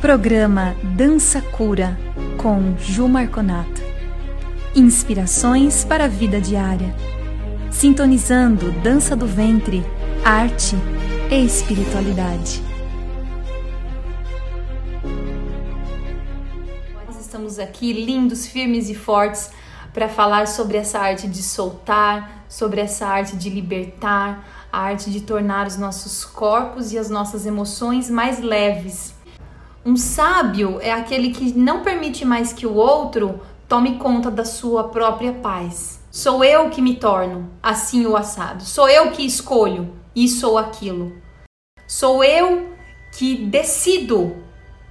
Programa Dança Cura com Ju Marconato. Inspirações para a vida diária. Sintonizando dança do ventre, arte e espiritualidade. Nós estamos aqui lindos, firmes e fortes para falar sobre essa arte de soltar, sobre essa arte de libertar, a arte de tornar os nossos corpos e as nossas emoções mais leves. Um sábio é aquele que não permite mais que o outro tome conta da sua própria paz. Sou eu que me torno assim o assado. Sou eu que escolho isso ou aquilo. Sou eu que decido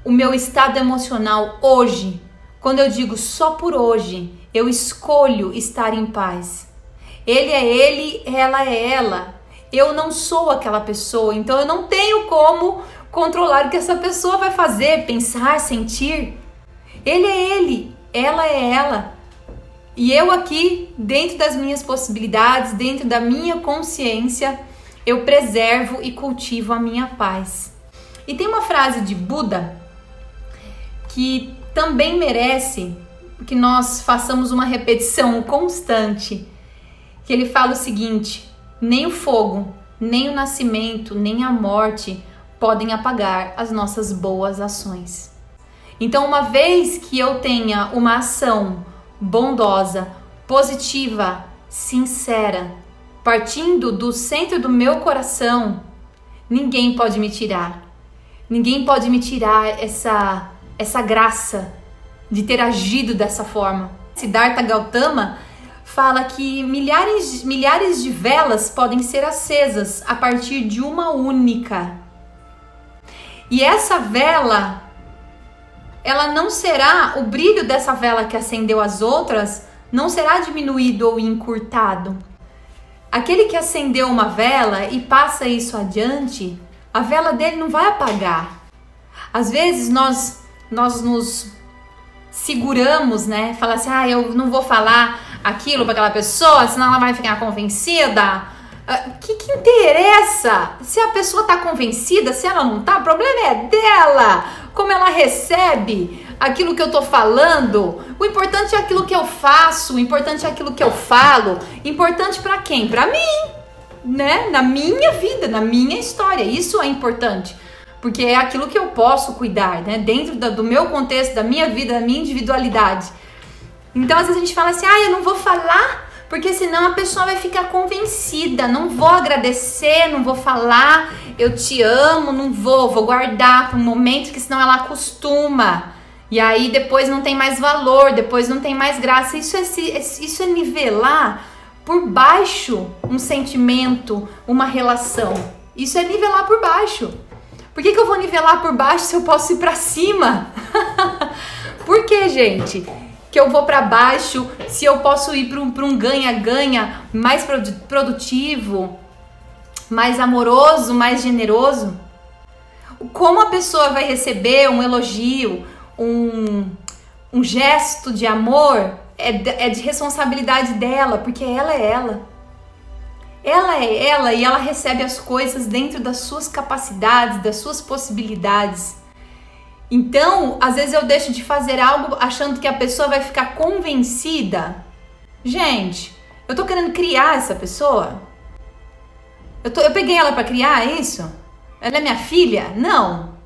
o meu estado emocional hoje. Quando eu digo só por hoje, eu escolho estar em paz. Ele é ele, ela é ela. Eu não sou aquela pessoa, então eu não tenho como controlar o que essa pessoa vai fazer, pensar, sentir. Ele é ele, ela é ela. E eu aqui, dentro das minhas possibilidades, dentro da minha consciência, eu preservo e cultivo a minha paz. E tem uma frase de Buda que também merece que nós façamos uma repetição constante, que ele fala o seguinte: nem o fogo, nem o nascimento, nem a morte podem apagar as nossas boas ações. Então, uma vez que eu tenha uma ação bondosa, positiva, sincera, partindo do centro do meu coração, ninguém pode me tirar. Ninguém pode me tirar essa essa graça de ter agido dessa forma. Siddhartha Gautama fala que milhares, milhares de velas podem ser acesas a partir de uma única. E essa vela, ela não será, o brilho dessa vela que acendeu as outras, não será diminuído ou encurtado. Aquele que acendeu uma vela e passa isso adiante, a vela dele não vai apagar. Às vezes nós nós nos seguramos, né? Fala assim: "Ah, eu não vou falar aquilo para aquela pessoa, senão ela vai ficar convencida". O uh, que, que interessa se a pessoa tá convencida, se ela não tá? O problema é dela, como ela recebe aquilo que eu tô falando. O importante é aquilo que eu faço, o importante é aquilo que eu falo. Importante para quem? Para mim, né? Na minha vida, na minha história. Isso é importante porque é aquilo que eu posso cuidar, né? Dentro do meu contexto, da minha vida, da minha individualidade. Então, às vezes a gente fala assim: ah, eu não vou falar, porque senão a pessoa vai ficar convencida. Não vou agradecer, não vou falar, eu te amo, não vou, vou guardar para um momento que senão ela acostuma. E aí depois não tem mais valor, depois não tem mais graça. Isso é, isso é nivelar por baixo um sentimento, uma relação. Isso é nivelar por baixo. Por que, que eu vou nivelar por baixo se eu posso ir para cima? por que, gente? Que eu vou para baixo se eu posso ir para um ganha-ganha mais produtivo, mais amoroso, mais generoso? Como a pessoa vai receber um elogio, um, um gesto de amor, é de, é de responsabilidade dela, porque ela é ela. Ela é ela e ela recebe as coisas dentro das suas capacidades, das suas possibilidades. Então, às vezes eu deixo de fazer algo achando que a pessoa vai ficar convencida. Gente, eu tô querendo criar essa pessoa? Eu, tô, eu peguei ela para criar é isso? Ela é minha filha? Não.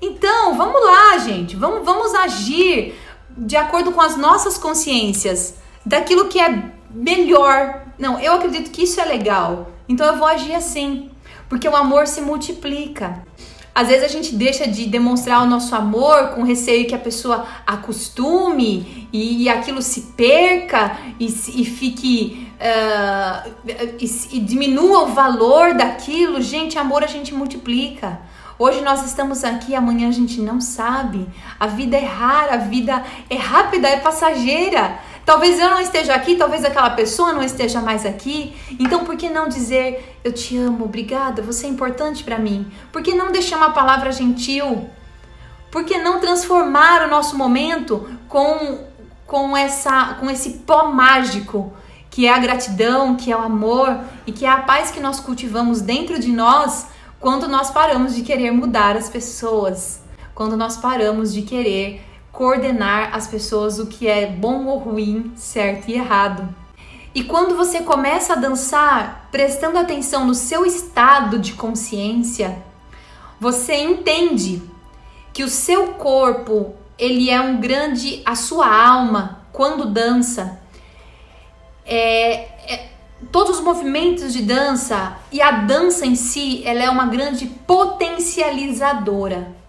Então, vamos lá, gente. Vamos, vamos agir de acordo com as nossas consciências daquilo que é melhor. Não, eu acredito que isso é legal. Então eu vou agir assim, porque o amor se multiplica. Às vezes a gente deixa de demonstrar o nosso amor com receio que a pessoa acostume e, e aquilo se perca e, e fique. Uh, e, e diminua o valor daquilo. Gente, amor a gente multiplica. Hoje nós estamos aqui, amanhã a gente não sabe. A vida é rara, a vida é rápida, é passageira. Talvez eu não esteja aqui, talvez aquela pessoa não esteja mais aqui. Então, por que não dizer eu te amo, obrigada, você é importante para mim? Por que não deixar uma palavra gentil? Por que não transformar o nosso momento com com essa com esse pó mágico que é a gratidão, que é o amor e que é a paz que nós cultivamos dentro de nós quando nós paramos de querer mudar as pessoas? quando nós paramos de querer coordenar as pessoas o que é bom ou ruim, certo e errado. E quando você começa a dançar, prestando atenção no seu estado de consciência, você entende que o seu corpo, ele é um grande a sua alma quando dança. É, é, todos os movimentos de dança e a dança em si, ela é uma grande potencializadora.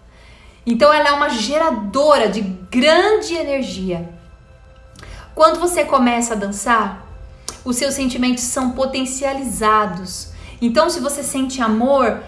Então ela é uma geradora de grande energia. Quando você começa a dançar, os seus sentimentos são potencializados. Então se você sente amor,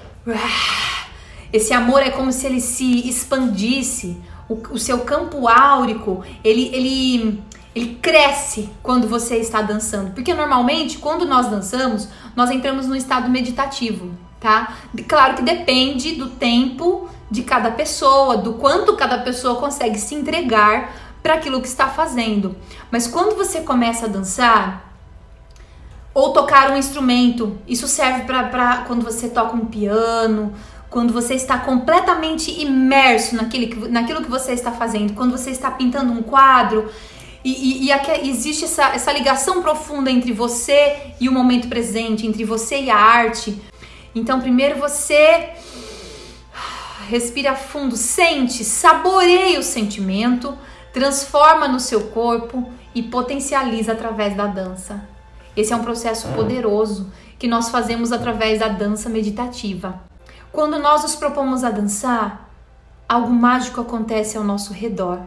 esse amor é como se ele se expandisse. O, o seu campo áurico, ele, ele ele cresce quando você está dançando, porque normalmente quando nós dançamos, nós entramos no estado meditativo, tá? Claro que depende do tempo de cada pessoa, do quanto cada pessoa consegue se entregar para aquilo que está fazendo. Mas quando você começa a dançar ou tocar um instrumento, isso serve para quando você toca um piano, quando você está completamente imerso naquilo, naquilo que você está fazendo, quando você está pintando um quadro e, e, e aqui, existe essa, essa ligação profunda entre você e o momento presente, entre você e a arte. Então, primeiro você respira fundo, sente, saboreia o sentimento, transforma no seu corpo e potencializa através da dança. Esse é um processo poderoso que nós fazemos através da dança meditativa. Quando nós nos propomos a dançar, algo mágico acontece ao nosso redor.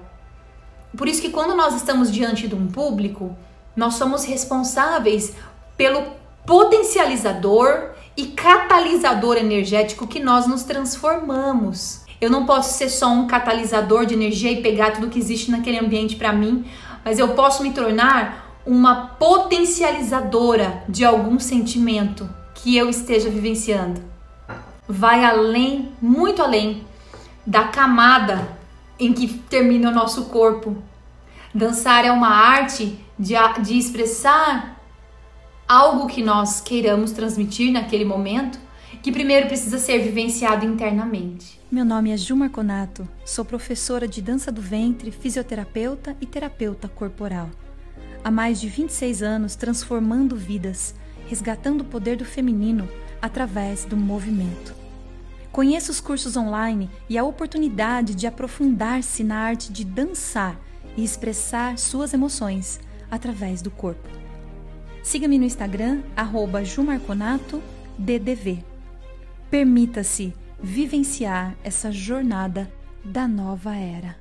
Por isso que quando nós estamos diante de um público, nós somos responsáveis pelo potencializador e catalisador energético que nós nos transformamos. Eu não posso ser só um catalisador de energia e pegar tudo que existe naquele ambiente para mim, mas eu posso me tornar uma potencializadora de algum sentimento que eu esteja vivenciando. Vai além, muito além da camada em que termina o nosso corpo. Dançar é uma arte de, de expressar algo que nós queiramos transmitir naquele momento, que primeiro precisa ser vivenciado internamente. Meu nome é Ju Marconato, sou professora de dança do ventre, fisioterapeuta e terapeuta corporal. Há mais de 26 anos transformando vidas, resgatando o poder do feminino através do movimento. Conheça os cursos online e a oportunidade de aprofundar-se na arte de dançar e expressar suas emoções através do corpo. Siga-me no Instagram, jumarconatoddv. Permita-se vivenciar essa jornada da nova era.